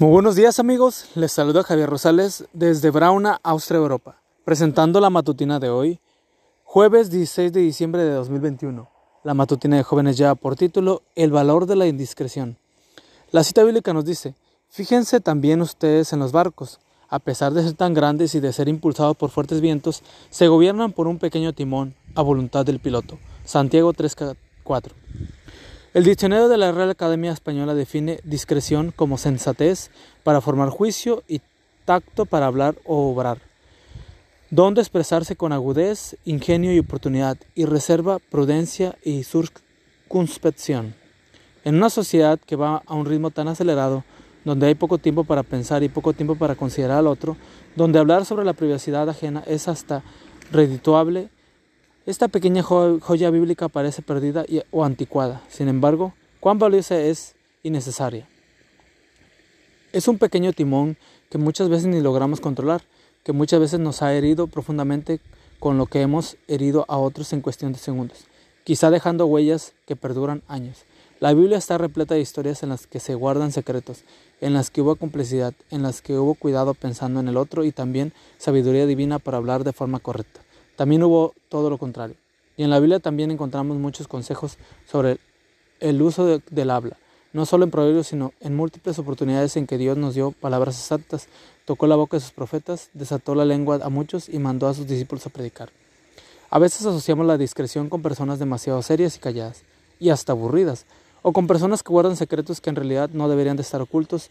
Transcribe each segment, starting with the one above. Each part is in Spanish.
Muy buenos días amigos, les saluda Javier Rosales desde Brauna, Austria, Europa, presentando la matutina de hoy, jueves 16 de diciembre de 2021. La matutina de jóvenes ya por título El valor de la indiscreción. La cita bíblica nos dice, fíjense también ustedes en los barcos, a pesar de ser tan grandes y de ser impulsados por fuertes vientos, se gobiernan por un pequeño timón a voluntad del piloto. Santiago 3.4. El diccionario de la Real Academia Española define discreción como sensatez para formar juicio y tacto para hablar o obrar, don de expresarse con agudez, ingenio y oportunidad, y reserva, prudencia y circunspección. En una sociedad que va a un ritmo tan acelerado, donde hay poco tiempo para pensar y poco tiempo para considerar al otro, donde hablar sobre la privacidad ajena es hasta redituable esta pequeña joya bíblica parece perdida o anticuada, sin embargo, cuán valiosa es y necesaria. Es un pequeño timón que muchas veces ni logramos controlar, que muchas veces nos ha herido profundamente con lo que hemos herido a otros en cuestión de segundos, quizá dejando huellas que perduran años. La Biblia está repleta de historias en las que se guardan secretos, en las que hubo complicidad, en las que hubo cuidado pensando en el otro y también sabiduría divina para hablar de forma correcta. También hubo todo lo contrario. Y en la Biblia también encontramos muchos consejos sobre el uso del habla, no solo en proverbios, sino en múltiples oportunidades en que Dios nos dio palabras exactas, tocó la boca de sus profetas, desató la lengua a muchos y mandó a sus discípulos a predicar. A veces asociamos la discreción con personas demasiado serias y calladas, y hasta aburridas, o con personas que guardan secretos que en realidad no deberían de estar ocultos,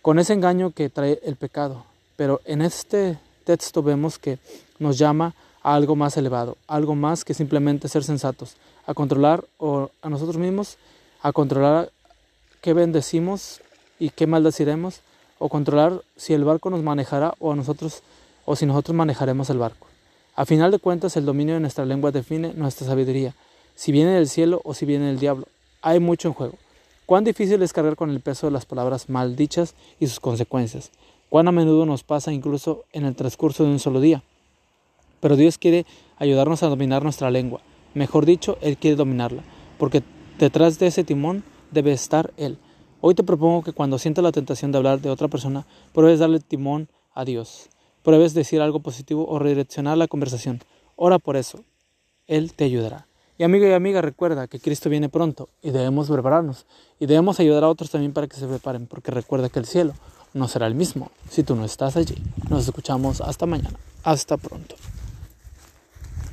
con ese engaño que trae el pecado. Pero en este texto vemos que nos llama a algo más elevado, algo más que simplemente ser sensatos, a controlar o a nosotros mismos, a controlar qué bendecimos y qué maldeciremos, o controlar si el barco nos manejará o a nosotros o si nosotros manejaremos el barco. A final de cuentas, el dominio de nuestra lengua define nuestra sabiduría, si viene del cielo o si viene del diablo. Hay mucho en juego. Cuán difícil es cargar con el peso de las palabras maldichas y sus consecuencias. Cuán a menudo nos pasa incluso en el transcurso de un solo día. Pero Dios quiere ayudarnos a dominar nuestra lengua. Mejor dicho, Él quiere dominarla, porque detrás de ese timón debe estar Él. Hoy te propongo que cuando sientas la tentación de hablar de otra persona, pruebes darle timón a Dios. Pruebes decir algo positivo o redireccionar la conversación. Ora por eso. Él te ayudará. Y amigo y amiga, recuerda que Cristo viene pronto y debemos prepararnos. Y debemos ayudar a otros también para que se preparen, porque recuerda que el cielo no será el mismo si tú no estás allí. Nos escuchamos hasta mañana. Hasta pronto.